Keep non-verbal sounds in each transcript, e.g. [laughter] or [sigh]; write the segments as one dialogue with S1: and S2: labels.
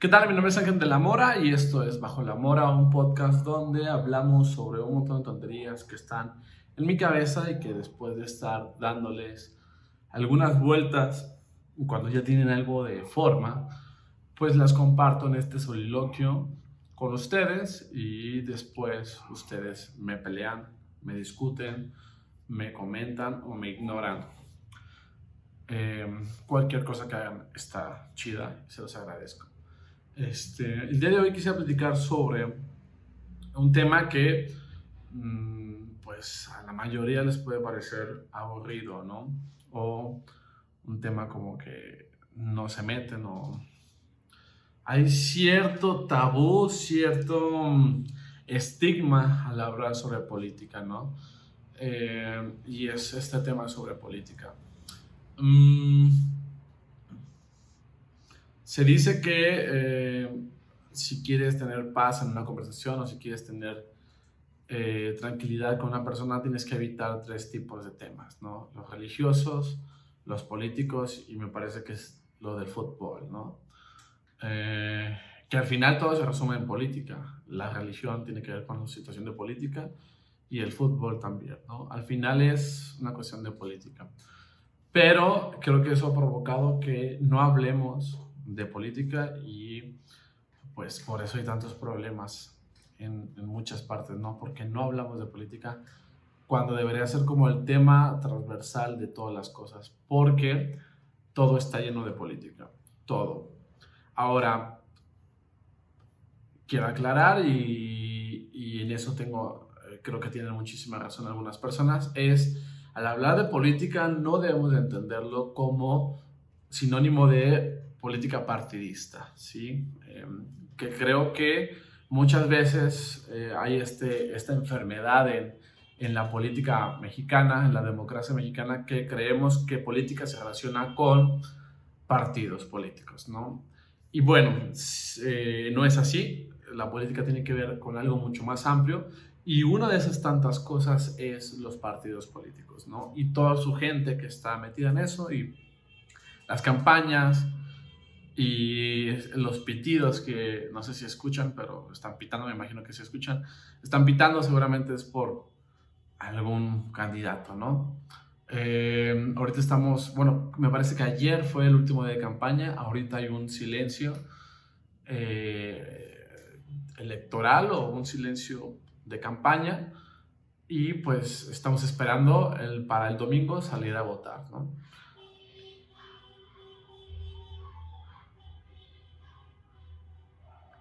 S1: ¿Qué tal? Mi nombre es Ángel de la Mora y esto es Bajo la Mora, un podcast donde hablamos sobre un montón de tonterías que están en mi cabeza y que después de estar dándoles algunas vueltas, cuando ya tienen algo de forma, pues las comparto en este soliloquio con ustedes y después ustedes me pelean, me discuten, me comentan o me ignoran. Eh, cualquier cosa que hagan está chida se los agradezco. Este, el día de hoy quisiera platicar sobre un tema que, mm, pues, a la mayoría les puede parecer aburrido, ¿no? O un tema como que no se meten o hay cierto tabú, cierto mm, estigma al hablar sobre política, ¿no? Eh, y es este tema sobre política. Mm, se dice que eh, si quieres tener paz en una conversación o si quieres tener eh, tranquilidad con una persona, tienes que evitar tres tipos de temas, ¿no? Los religiosos, los políticos y me parece que es lo del fútbol. Eh, que al final todo se resume en política. La religión tiene que ver con la situación de política y el fútbol también. Al final es una cuestión de política. Pero creo que eso ha provocado que no hablemos de política y pues por eso hay tantos problemas en, muchas partes, ¿no? Porque no hablamos de política cuando debería ser como el tema transversal de todas las cosas, porque todo está lleno de política, todo. Ahora, quiero aclarar y, y en eso tengo, eh, creo que tienen muchísima razón algunas personas, es al hablar de política no debemos de entenderlo como sinónimo de política partidista, ¿sí? Em, que creo que muchas veces eh, hay este, esta enfermedad en, en, la política mexicana, en la democracia mexicana, que creemos que política se relaciona con partidos políticos, ¿no? Y bueno, eh, no es así, la política tiene que ver con algo mucho más amplio y una de esas tantas cosas es los partidos políticos, ¿no? Y toda su gente que está metida en eso y las campañas, y los pitidos que no sé si escuchan, pero están pitando, me imagino que se escuchan, están pitando seguramente es por algún candidato, ¿no? Eh, ahorita estamos, bueno, me parece que ayer fue el último día de campaña, ahorita hay un silencio eh, electoral o un silencio de campaña y pues estamos esperando el, para el domingo salir a votar, ¿no?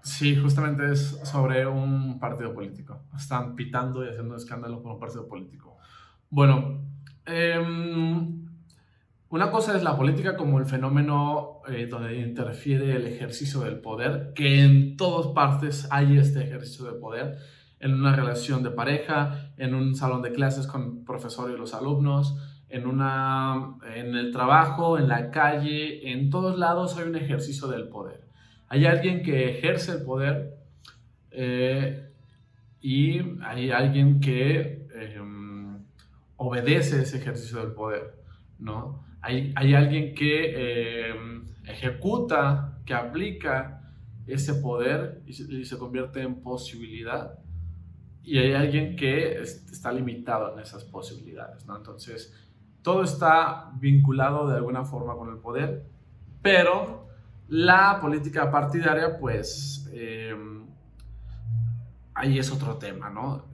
S1: Sí, justamente es sobre un partido político. Están pitando y haciendo escándalo con un partido político. Bueno, em, una cosa es la política como el fenómeno eh, donde interfiere el ejercicio del poder, que en todas partes hay este ejercicio de poder, en una relación de pareja, en un salón de clases con el profesor y los alumnos, en, una, en el trabajo, en la calle, en todos lados hay un ejercicio del poder. Hay alguien que ejerce el poder eh, y hay alguien que em, obedece ese ejercicio del poder, ¿no? Hay, hay alguien que em, ejecuta, que aplica ese poder y se, convierte en posibilidad y hay alguien que está limitado en esas posibilidades, ¿no? Entonces, todo está vinculado de alguna forma con el poder, pero la política partidaria, pues, eh, ahí es otro tema, ¿no?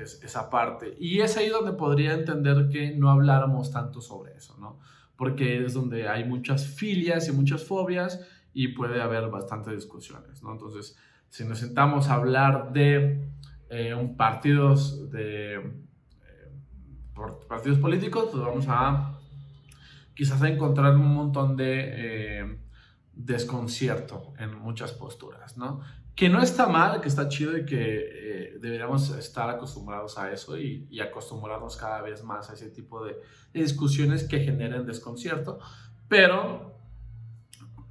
S1: Es, esa parte. Y es ahí donde podría entender que no habláramos tanto sobre eso, ¿no? Porque es donde hay muchas filias y muchas fobias y puede haber bastantes discusiones, ¿no? Entonces, si nos sentamos a hablar de eh, un partidos de eh, partidos políticos, pues vamos a quizás a encontrar un montón de desconcierto en muchas posturas, ¿no? Que no está mal, que está chido y que eh, deberíamos estar acostumbrados a eso y, acostumbrarnos cada vez más a ese tipo de, discusiones que generen desconcierto, pero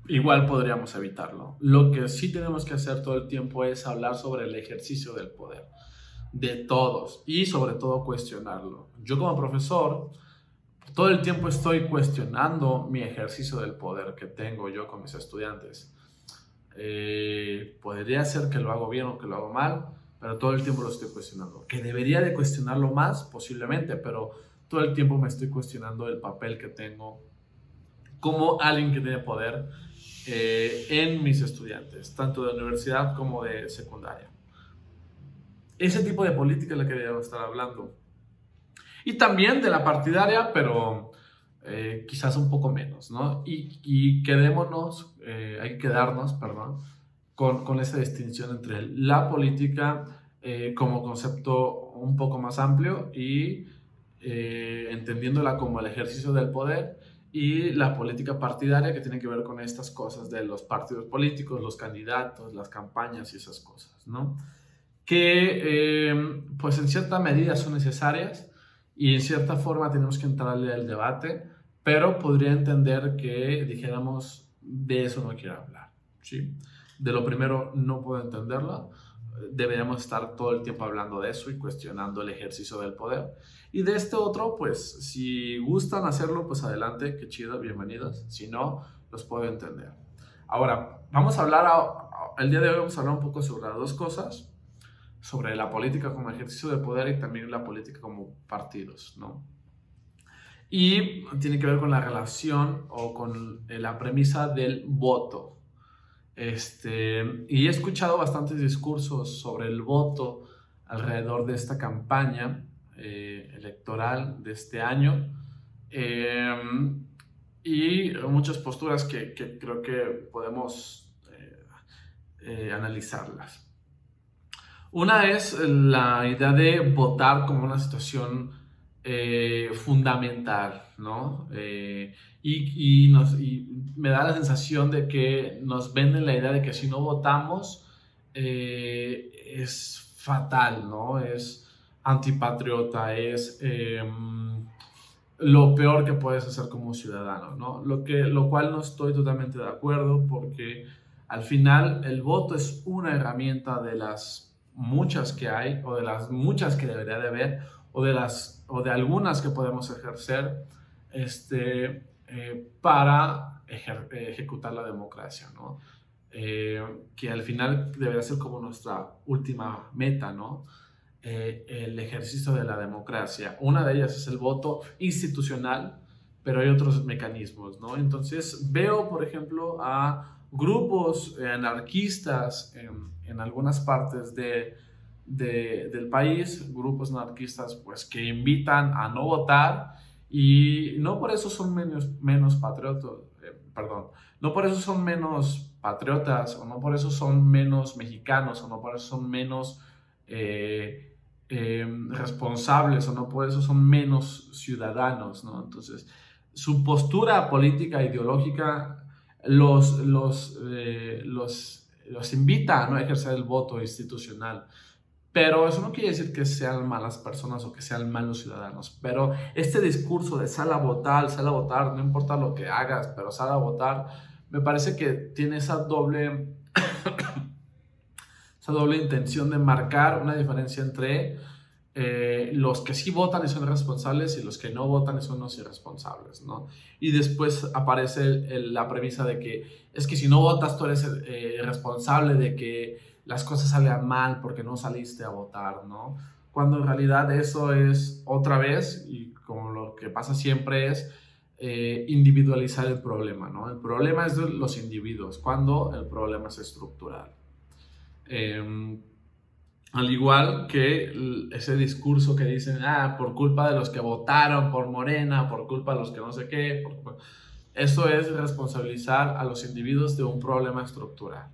S1: igual podríamos evitarlo. Lo que sí tenemos que hacer todo el tiempo es hablar sobre el ejercicio del poder de todos y sobre todo cuestionarlo. Yo como profesor todo el tiempo estoy cuestionando mi ejercicio del poder que tengo yo con mis estudiantes. Eh, podría ser que lo hago bien o que lo hago mal, pero todo el tiempo lo estoy cuestionando. Que debería de cuestionarlo más, posiblemente, pero todo el tiempo me estoy cuestionando el papel que tengo como alguien que tiene poder eh, en mis estudiantes, tanto de universidad como de secundaria. Ese tipo de política es la que deberíamos estar hablando. Y también de la partidaria, pero eh, quizás un poco menos, ¿no? Y, y quedémonos, eh, hay que quedarnos, perdón, con, con esa distinción entre la política como concepto un poco más amplio y entendiéndola como el ejercicio del poder y la política partidaria que tiene que ver con estas cosas de los partidos políticos, los candidatos, las campañas y esas cosas, ¿no? Que eh, pues en cierta medida son necesarias y en cierta forma tenemos que entrarle al debate, pero podría entender que dijéramos de eso no quiero hablar, ¿sí? De lo primero no puedo entenderlo, deberíamos estar todo el tiempo hablando de eso y cuestionando el ejercicio del poder. Y de este otro, pues si gustan hacerlo, pues adelante, qué chido, bienvenidos. Si no, los puedo entender. Ahora, vamos a hablar, el día de hoy vamos a hablar un poco sobre las dos cosas, sobre la política como ejercicio de poder y también la política como partidos, ¿no? Y tiene que ver con la relación o con la premisa del voto, este, y he escuchado bastantes discursos sobre el voto alrededor de esta campaña eh, electoral de este año em, y muchas posturas que, creo que podemos eh, eh, analizarlas. Una es la idea de votar como una situación fundamental, ¿no? y, nos, me da la sensación de que nos venden la idea de que si no votamos eh, es fatal, ¿no? Es antipatriota, es em, lo peor que puedes hacer como ciudadano, ¿no? Lo, que, lo cual no estoy totalmente de acuerdo porque al final el voto es una herramienta de las muchas que hay o de las muchas que debería de haber o de, las, o de algunas que podemos ejercer este, eh, para ejecutar la democracia, ¿no? Eh, que al final debería ser como nuestra última meta, ¿no? Eh, el ejercicio de la democracia. Una de ellas es el voto institucional, pero hay otros mecanismos, ¿no? Entonces veo, por ejemplo, a grupos anarquistas en, en algunas partes de, de, del país, grupos anarquistas, pues que invitan a no votar y no por eso son menos, menos patriotas, eh, perdón, no por eso son menos patriotas, o no por eso son menos mexicanos, o no por eso son menos eh, em, responsables, o no por eso son menos ciudadanos, ¿no? Entonces, su postura política, ideológica, los, los, eh, los, los invita a no ejercer el voto institucional. Pero eso no quiere decir que sean malas personas o que sean malos ciudadanos. Pero este discurso de sal a votar, sal a votar, no importa lo que hagas, pero sal a votar, me parece que tiene esa doble, [coughs] esa doble intención de marcar una diferencia entre eh, los que sí votan y son responsables y los que no votan son los irresponsables, ¿no? Y después aparece la premisa de que es que si no votas tú eres eh, responsable de que las cosas salgan mal porque no saliste a votar, ¿no? Cuando en realidad eso es otra vez, y como lo que pasa siempre es eh, individualizar el problema, ¿no? El problema es de los individuos, cuando el problema es estructural. Al igual que ese discurso que dicen, ah, por culpa de los que votaron por Morena, por culpa de los que no sé qué, eso es responsabilizar a los individuos de un problema estructural.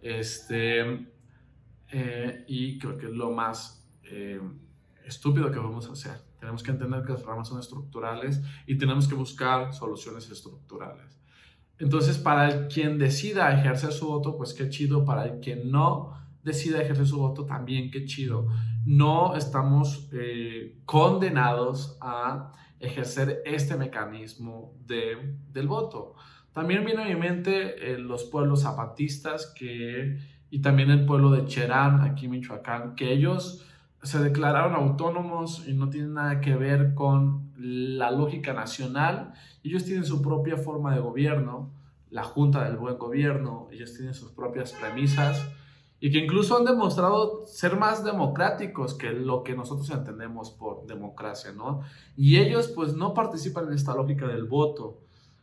S1: Este, eh, y creo que es lo más eh, estúpido que vamos a hacer. Tenemos que entender que los problemas son estructurales y tenemos que buscar soluciones estructurales. Entonces, para el quien decida ejercer su voto, pues qué chido. Para el quien no decida ejercer su voto, también qué chido. No estamos eh, condenados a ejercer este mecanismo de, del voto. También viene a mi mente eh, los pueblos zapatistas que, y también el pueblo de Cherán, aquí en Michoacán, que ellos se declararon autónomos y no tienen nada que ver con la lógica nacional. Ellos tienen su propia forma de gobierno, la Junta del Buen Gobierno, ellos tienen sus propias premisas y que incluso han demostrado ser más democráticos que lo que nosotros entendemos por democracia, ¿no? Y ellos pues no participan en esta lógica del voto.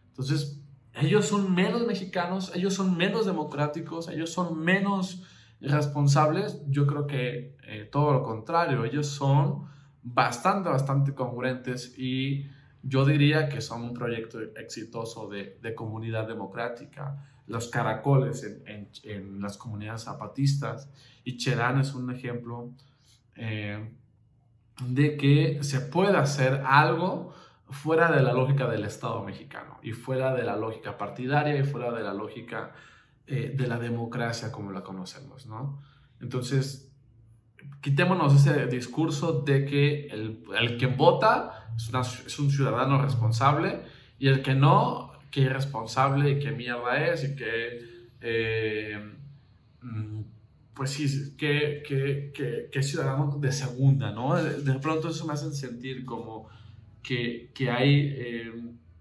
S1: Entonces, ellos son menos mexicanos, ellos son menos democráticos, ellos son menos responsables. Yo creo que eh, todo lo contrario, ellos son bastante, bastante congruentes y yo diría que son un proyecto exitoso de, de comunidad democrática. Los caracoles en, en, las comunidades zapatistas y Cherán es un ejemplo eh, de que se puede hacer algo fuera de la lógica del Estado mexicano y fuera de la lógica partidaria y fuera de la lógica eh, de la democracia como la conocemos, ¿no? Entonces, quitémonos ese discurso de que el, el que vota es, un ciudadano responsable y el que no, que irresponsable y que mierda es y que, eh, mm, pues sí, que, que, que, ciudadano de segunda, ¿no? De, pronto eso me hace sentir como que, que hay eh,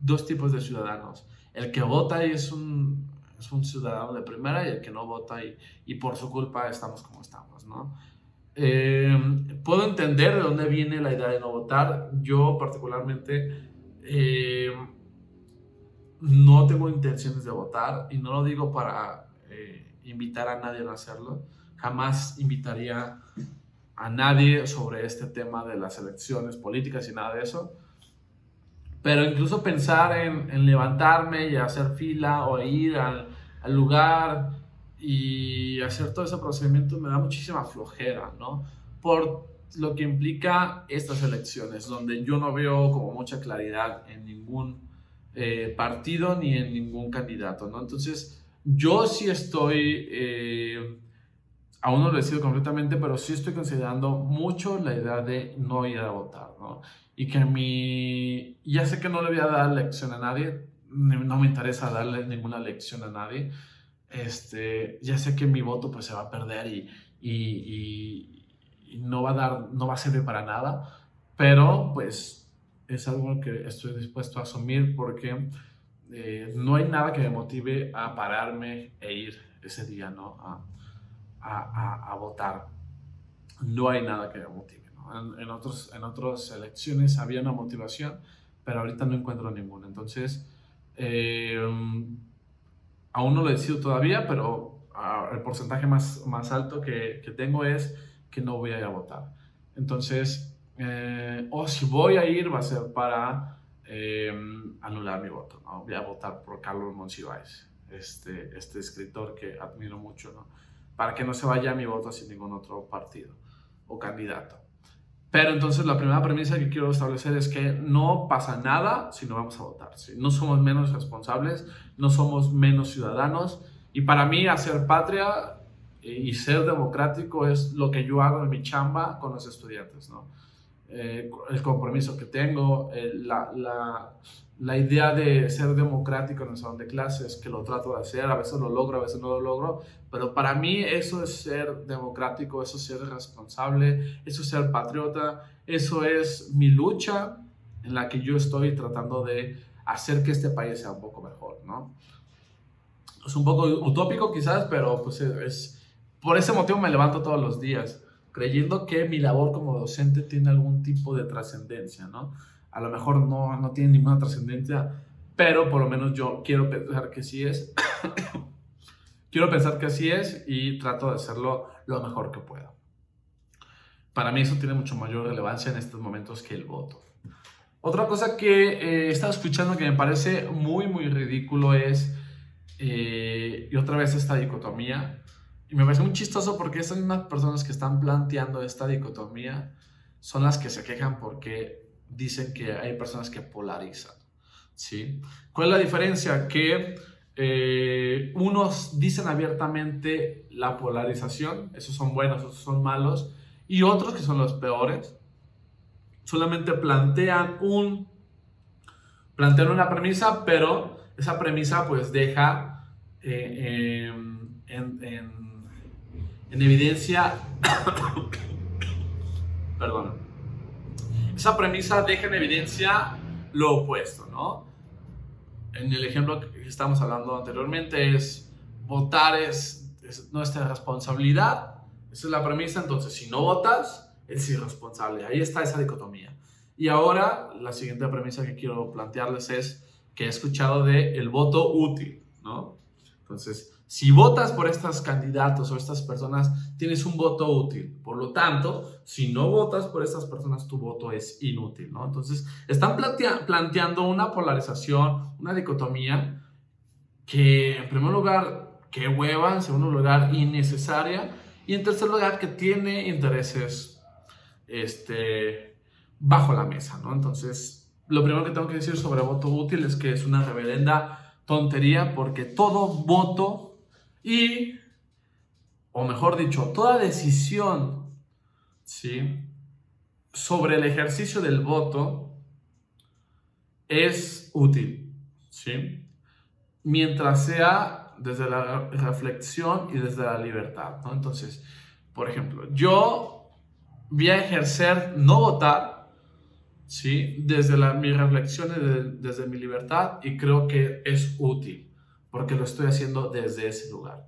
S1: dos tipos de ciudadanos. El que vota y es un, es un ciudadano de primera y el que no vota y, y por su culpa estamos como estamos, ¿no? Eh, puedo entender de dónde viene la idea de no votar. Yo particularmente eh, no tengo intenciones de votar y no lo digo para eh, invitar a nadie a hacerlo. Jamás invitaría a nadie sobre este tema de las elecciones políticas y nada de eso. Pero incluso pensar en, levantarme y hacer fila o ir al, al lugar y hacer todo ese procedimiento me da muchísima flojera, ¿no? Por lo que implica estas elecciones, donde yo no veo como mucha claridad en ningún eh, partido ni en ningún candidato, ¿no? Entonces, yo sí estoy, eh, aún no lo decido completamente, pero sí estoy considerando mucho la idea de no ir a votar, ¿no? Y que mi, ya sé que no le voy a dar lección a nadie, no me interesa darle ninguna lección a nadie, este, ya sé que mi voto pues se va a perder y, y, y, no va a dar, no va a servir para nada, pero pues es algo que estoy dispuesto a asumir porque eh, no hay nada que me motive a pararme e ir ese día, ¿no? A, a, votar. No hay nada que me motive. En, otros, en otras elecciones había una motivación, pero ahorita no encuentro ninguna. Entonces, eh, aún no lo decido todavía, pero ah, el porcentaje más, más alto que, tengo es que no voy a votar. Entonces, eh, o si voy a ir, va a ser para eh, anular mi voto. ¿no? Voy a votar por Carlos Monsiváis, este, este escritor que admiro mucho, ¿no? para que no se vaya mi voto sin ningún otro partido o candidato. Pero entonces la primera premisa que quiero establecer es que no pasa nada si no vamos a votar. ¿sí? No somos menos responsables, no somos menos ciudadanos. Y para mí hacer patria y ser democrático es lo que yo hago en mi chamba con los estudiantes. ¿no? Eh, el compromiso que tengo, eh, la, la, la, idea de ser democrático en el salón de clases, que lo trato de hacer, a veces lo logro, a veces no lo logro, pero para mí eso es ser democrático, eso es ser responsable, eso es ser patriota, eso es mi lucha en la que yo estoy tratando de hacer que este país sea un poco mejor, ¿no? Es un poco utópico quizás, pero pues es, por ese motivo me levanto todos los días creyendo que mi labor como docente tiene algún tipo de trascendencia, ¿no? A lo mejor no, no tiene ninguna trascendencia, pero por lo menos yo quiero pensar que sí es. [coughs] quiero pensar que así es y trato de hacerlo lo mejor que puedo. Para mí eso tiene mucho mayor relevancia en estos momentos que el voto. Otra cosa que eh, he estado escuchando que me parece muy, muy ridículo es, eh, y otra vez esta dicotomía, y me parece muy chistoso porque esas mismas personas que están planteando esta dicotomía son las que se quejan porque dicen que hay personas que polarizan. ¿sí? ¿Cuál es la diferencia? Que eh, unos dicen abiertamente la polarización, esos son buenos, esos son malos, y otros que son los peores, solamente plantean un plantean una premisa, pero esa premisa pues deja eh, en en evidencia, [coughs] perdón, esa premisa deja en evidencia lo opuesto, ¿no? en el ejemplo que estamos hablando anteriormente, es votar es, es nuestra responsabilidad. Esa es la premisa. Entonces, si no votas, es irresponsable. Ahí está esa dicotomía. Y ahora, la siguiente premisa que quiero plantearles es que he escuchado de el voto útil, ¿no? Entonces, si votas por estos candidatos o estas personas, tienes un voto útil. Por lo tanto, si no votas por estas personas, tu voto es inútil, ¿no? Entonces, están planteando una polarización, una dicotomía que, en primer lugar, que hueva, en segundo lugar, innecesaria, y en tercer lugar, que tiene intereses este, bajo la mesa, ¿no? Entonces, lo primero que tengo que decir sobre voto útil es que es una reverenda tontería porque todo voto y, o mejor dicho, toda decisión ¿sí? sobre el ejercicio del voto es útil, ¿sí? mientras sea desde la reflexión y desde la libertad. ¿no? Entonces, por ejemplo, yo voy a ejercer no votar ¿sí? desde mi reflexión y desde mi libertad y creo que es útil porque lo estoy haciendo desde ese lugar.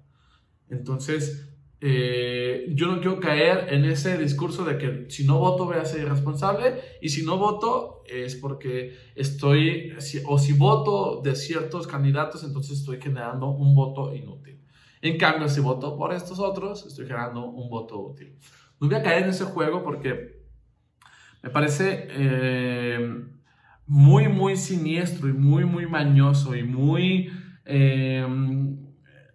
S1: Entonces, eh, yo no quiero caer en ese discurso de que si no voto voy a ser irresponsable y si no voto es porque estoy, o si voto de ciertos candidatos, entonces estoy generando un voto inútil. En cambio, si voto por estos otros, estoy generando un voto útil. No voy a caer en ese juego porque me parece eh, muy, muy siniestro y muy, muy mañoso y muy Em,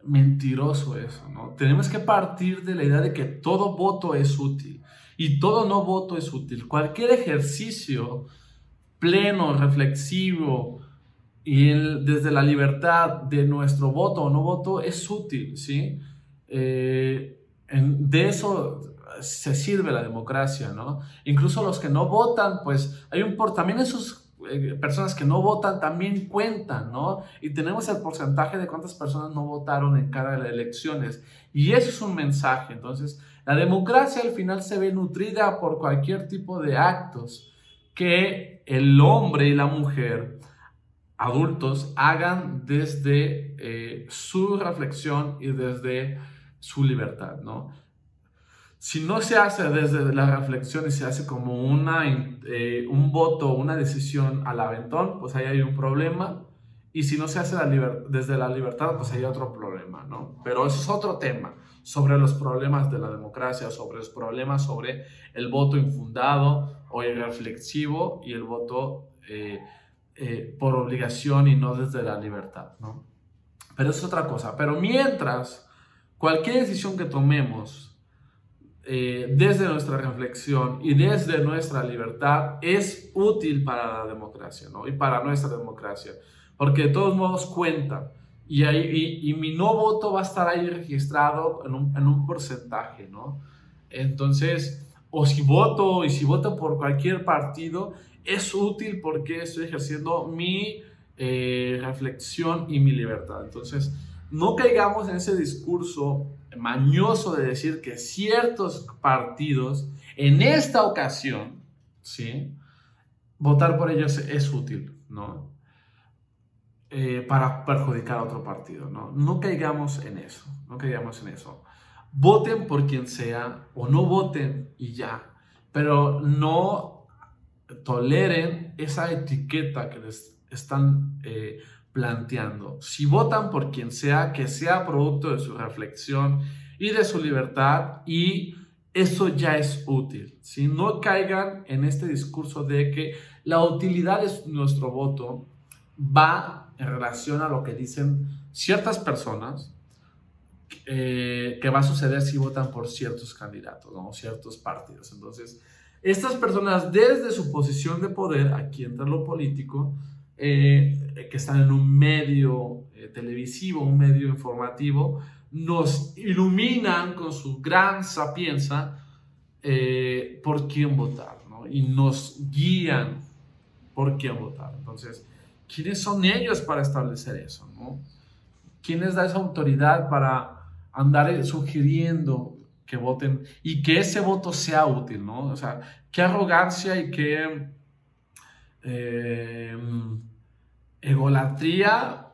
S1: mentiroso eso, ¿no? Tenemos que partir de la idea de que todo voto es útil y todo no voto es útil. Cualquier ejercicio pleno, reflexivo y desde la libertad de nuestro voto o no voto es útil, ¿sí? Eh, de eso se sirve la democracia, ¿no? Incluso los que no votan, pues hay un por también esos eh, personas que no votan también cuentan, ¿no? Y tenemos el porcentaje de cuántas personas no votaron en cada elecciones. Y eso es un mensaje. Entonces, la democracia al final se ve nutrida por cualquier tipo de actos que el hombre y la mujer adultos hagan desde eh, su reflexión y desde su libertad, ¿no? Si no se hace desde la reflexión y se hace como una, eh, un voto, una decisión al aventón, pues ahí hay un problema. Y si no se hace desde la libertad, pues hay otro problema, ¿no? Pero eso es otro tema, sobre los problemas de la democracia, sobre los problemas sobre el voto infundado o irreflexivo y el voto eh, eh, por obligación y no desde la libertad, ¿no? Pero es otra cosa. Pero mientras, cualquier decisión que tomemos eh, desde nuestra reflexión y desde nuestra libertad es útil para la democracia, ¿no? Y para nuestra democracia, porque de todos modos cuenta. Y, ahí, y, mi no voto va a estar ahí registrado en un, en un, porcentaje, ¿no? Entonces, o si voto, y si voto por cualquier partido, es útil porque estoy ejerciendo mi eh, reflexión y mi libertad. Entonces, no caigamos en ese discurso mañoso de decir que ciertos partidos en esta ocasión, ¿sí? Votar por ellos es útil, ¿no? Eh, para perjudicar a otro partido, ¿no? No caigamos en eso, no caigamos en eso. Voten por quien sea o no voten y ya, pero no toleren esa etiqueta que les están eh, planteando. Si votan por quien sea, que sea producto de su reflexión y de su libertad y eso ya es útil. Si no caigan en este discurso de que la utilidad de nuestro voto va en relación a lo que dicen ciertas personas eh, que va a suceder si votan por ciertos candidatos o ciertos partidos. Entonces, estas personas desde su posición de poder, aquí entra lo político, eh, que están en un medio eh, televisivo, un medio informativo, nos iluminan con su gran sapienza eh, por quién votar, ¿no? Y nos guían por quién votar. Entonces, ¿quiénes son ellos para establecer eso, no? ¿Quién les da esa autoridad para andar sugiriendo que voten y que ese voto sea útil, ¿no? O sea, qué arrogancia y qué egolatría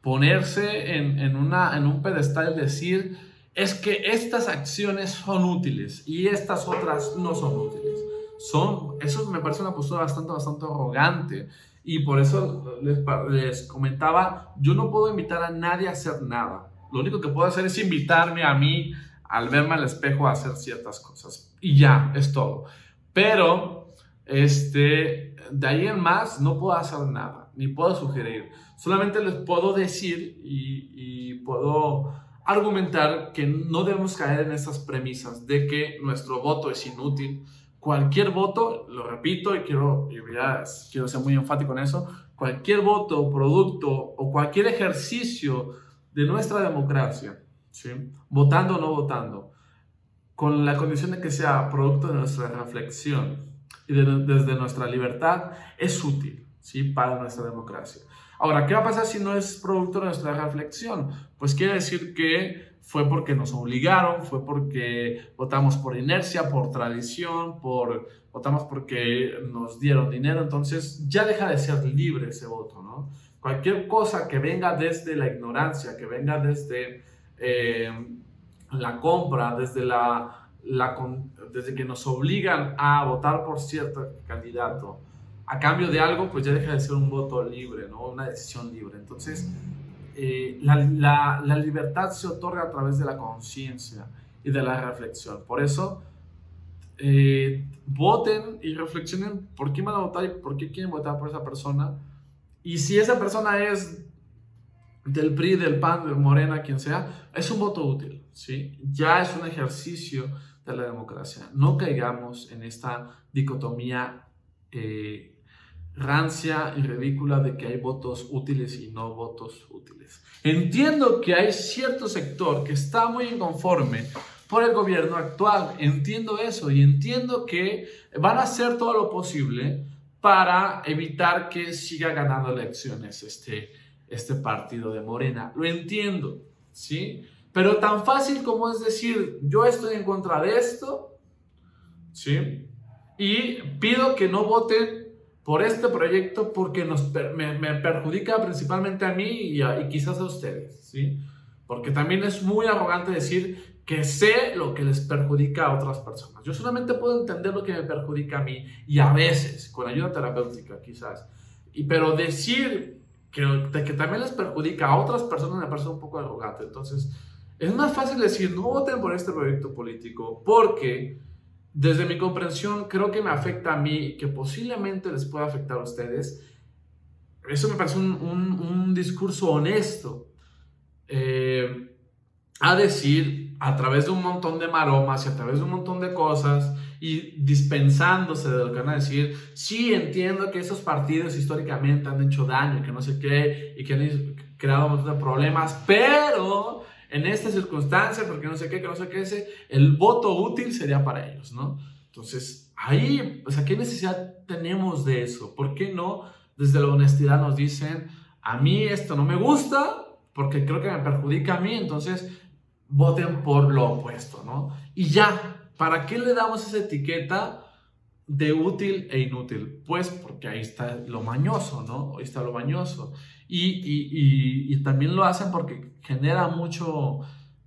S1: ponerse en, una, en un pedestal decir, es que estas acciones son útiles y estas otras no son útiles. Son, eso me parece una postura bastante, bastante arrogante. Y por eso les, les comentaba, yo no puedo invitar a nadie a hacer nada. Lo único que puedo hacer es invitarme a mí al verme al espejo a hacer ciertas cosas. Y ya, es todo. Pero, este, de ahí en más, no puedo hacer nada, ni puedo sugerir. Solamente les puedo decir y, puedo argumentar que no debemos caer en esas premisas de que nuestro voto es inútil. Cualquier voto, lo repito y quiero, y quiero ser muy enfático en eso, cualquier voto, producto o cualquier ejercicio de nuestra democracia, ¿sí? votando o no votando, con la condición de que sea producto de nuestra reflexión y desde nuestra libertad, es útil ¿sí? para nuestra democracia. Ahora, ¿qué va a pasar si no es producto de nuestra reflexión? Pues quiere decir que fue porque nos obligaron, fue porque votamos por inercia, por tradición, por votamos porque nos dieron dinero, entonces ya deja de ser libre ese voto, ¿no? Cualquier cosa que venga desde la ignorancia, que venga desde eh, la compra, desde, la, desde que nos obligan a votar por cierto candidato, a cambio de algo, pues ya deja de ser un voto libre, ¿no? Una decisión libre. Entonces, eh, la, la, libertad se otorga a través de la conciencia y de la reflexión. Por eso, eh, voten y reflexionen por quién van a votar y por qué quieren votar por esa persona. Y si esa persona es del PRI, del PAN, de Morena, quien sea, es un voto útil, ¿sí? Ya es un ejercicio de la democracia. No caigamos en esta dicotomía eh, rancia y ridícula de que hay votos útiles y no votos útiles. Entiendo que hay cierto sector que está muy inconforme por el gobierno actual. Entiendo eso y entiendo que van a hacer todo lo posible para evitar que siga ganando elecciones este, este partido de Morena. Lo entiendo, ¿sí? Pero tan fácil como es decir, yo estoy en contra de esto, ¿sí? Y pido que no voten por este proyecto porque nos, me, me, perjudica principalmente a mí y, y, quizás a ustedes, ¿sí? Porque también es muy arrogante decir que sé lo que les perjudica a otras personas. Yo solamente puedo entender lo que me perjudica a mí y a veces, con ayuda terapéutica quizás. Y, pero decir que, que también les perjudica a otras personas me parece un poco arrogante. Entonces, es más fácil decir, no voten por este proyecto político porque desde mi comprensión creo que me afecta a mí, que posiblemente les pueda afectar a ustedes. Eso me parece un, un, discurso honesto. Eh, a decir, a través de un montón de maromas y a través de un montón de cosas, y dispensándose de lo que van a decir, sí entiendo que esos partidos históricamente han hecho daño y que no sé qué, y que han creado un montón de problemas, pero en esta circunstancia, porque no sé qué, que no sé qué, ese, el voto útil sería para ellos, ¿no? Entonces, ahí, o sea, ¿qué necesidad tenemos de eso? ¿Por qué no desde la honestidad nos dicen, a mí esto no me gusta, porque creo que me perjudica a mí, entonces voten por lo opuesto, ¿no? Y ya, ¿Para qué le damos esa etiqueta de útil e inútil? Pues porque ahí está lo mañoso, ¿no? Ahí está lo mañoso. Y, también lo hacen porque genera mucho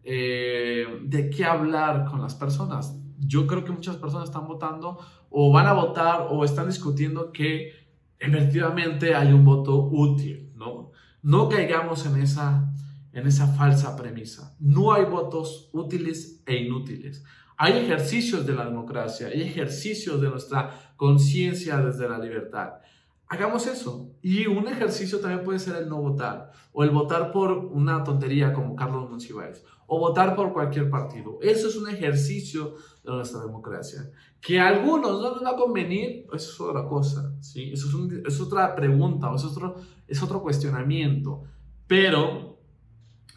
S1: eh, de qué hablar con las personas. Yo creo que muchas personas están votando o van a votar o están discutiendo que efectivamente hay un voto útil, ¿no? No caigamos en esa, en esa falsa premisa. No hay votos útiles e inútiles. Hay ejercicios de la democracia, hay ejercicios de nuestra conciencia desde la libertad. Hagamos eso. Y un ejercicio también puede ser el no votar, o el votar por una tontería como Carlos Monsiváis, o votar por cualquier partido. Eso es un ejercicio de nuestra democracia. Que a algunos no les va a convenir, eso es otra cosa, ¿sí? Eso es, es otra pregunta, o es otro, es otro cuestionamiento. Pero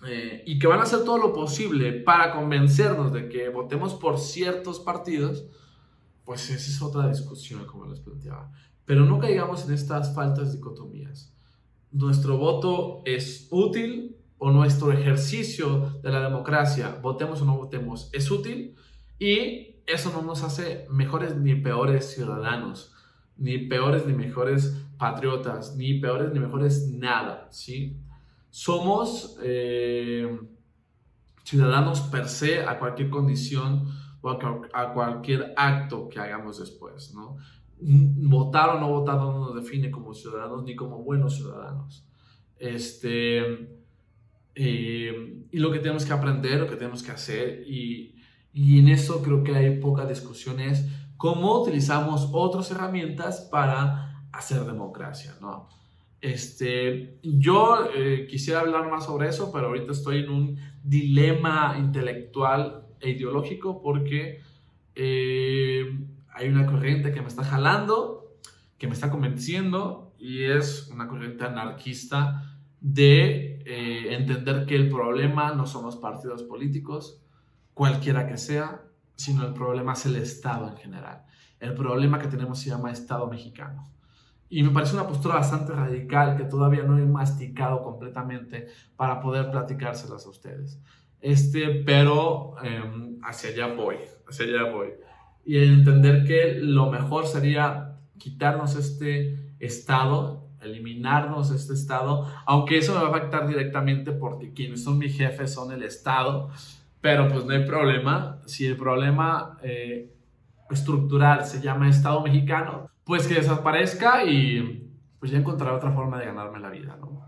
S1: eh, y que van a hacer todo lo posible para convencernos de que votemos por ciertos partidos, pues esa es otra discusión, como les planteaba. Pero no caigamos en estas faltas dicotomías. Nuestro voto es útil o nuestro ejercicio de la democracia, votemos o no votemos, es útil y eso no nos hace mejores ni peores ciudadanos, ni peores ni mejores patriotas, ni peores ni mejores, nada, ¿sí? Somos eh, ciudadanos per se a cualquier condición o a, cualquier acto que hagamos después, ¿no? Votar o no votar no nos define como ciudadanos ni como buenos ciudadanos. Este, eh, y lo que tenemos que aprender, lo que tenemos que hacer, y, y en eso creo que hay poca discusión, es cómo utilizamos otras herramientas para hacer democracia, ¿no? Este, yo eh, quisiera hablar más sobre eso, pero ahorita estoy en un dilema intelectual e ideológico porque eh, hay una corriente que me está jalando, que me está convenciendo y es una corriente anarquista de eh, entender que el problema no son los partidos políticos, cualquiera que sea, sino el problema es el Estado en general. El problema que tenemos se llama Estado mexicano. Y me parece una postura bastante radical que todavía no he masticado completamente para poder platicárselas a ustedes. Este, pero em, hacia allá voy, hacia allá voy. Y entender que lo mejor sería quitarnos este estado, eliminarnos este estado, aunque eso me va a afectar directamente porque quienes son mis jefes son el estado, pero pues no hay problema. Si el problema eh, estructural se llama Estado mexicano, pues que desaparezca y pues ya encontraré otra forma de ganarme la vida, ¿no?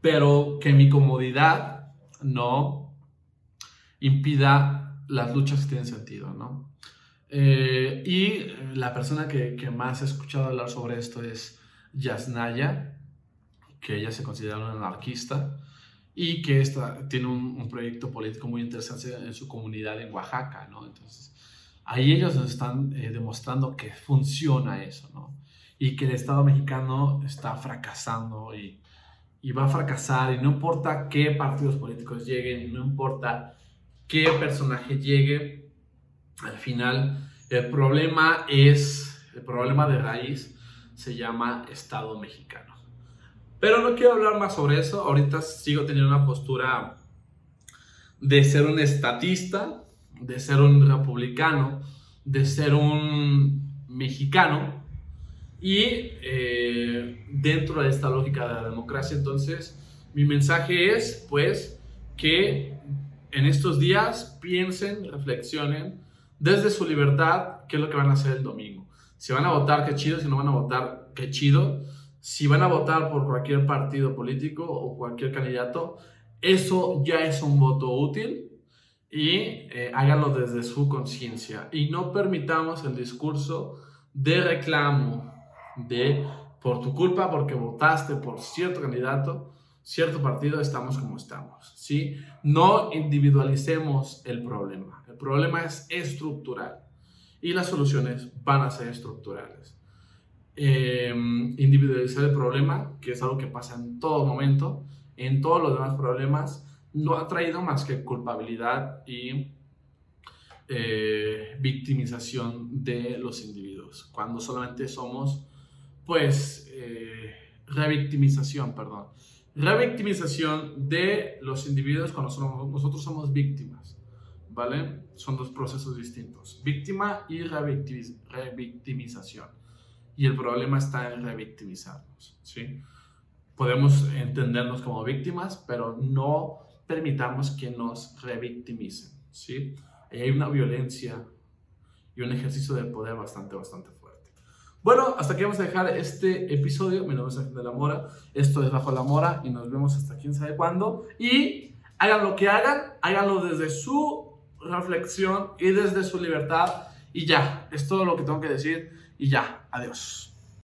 S1: Pero que mi comodidad no impida las luchas que tienen sentido, ¿no? Eh, y la persona que, que, más he escuchado hablar sobre esto es Yasnaya, que ella se considera una anarquista y que esta, tiene un, un, proyecto político muy interesante en su comunidad en Oaxaca, ¿no? Entonces, ahí ellos nos están eh, demostrando que funciona eso, ¿no? Y que el Estado mexicano está fracasando y, y va a fracasar y no importa qué partidos políticos lleguen, no importa qué personaje llegue, al final el problema es, el problema de raíz se llama Estado mexicano. Pero no quiero hablar más sobre eso, ahorita sigo teniendo una postura de ser un estatista, de ser un republicano, de ser un mexicano y eh, dentro de esta lógica de la democracia, entonces mi mensaje es pues que en estos días piensen, reflexionen desde su libertad qué es lo que van a hacer el domingo. Si van a votar, qué chido, si no van a votar, qué chido. Si van a votar por cualquier partido político o cualquier candidato, eso ya es un voto útil y eh, háganlo desde su conciencia y no permitamos el discurso de reclamo de por tu culpa, porque votaste por cierto candidato, cierto partido, estamos como estamos, ¿sí? No individualicemos el problema. El problema es estructural y las soluciones van a ser estructurales. Em, individualizar el problema, que es algo que pasa en todo momento, en todos los demás problemas, no ha traído más que culpabilidad y eh, victimización de los individuos, cuando solamente somos, pues, eh, revictimización, perdón, revictimización de los individuos cuando nosotros somos víctimas, ¿vale? Son dos procesos distintos, víctima y revictimización. Y el problema está en revictimizarnos, ¿sí? Podemos entendernos como víctimas, pero no permitamos que nos revictimicen, ¿sí? hay una violencia y un ejercicio de poder bastante, bastante fuerte. Bueno, hasta aquí vamos a dejar este episodio. Mi nombre es Ángel de la Mora. Esto es Bajo la Mora y nos vemos hasta quién sabe cuándo. Y hagan lo que hagan, háganlo desde su reflexión y desde su libertad. Y ya, es todo lo que tengo que decir. Y ya, adiós.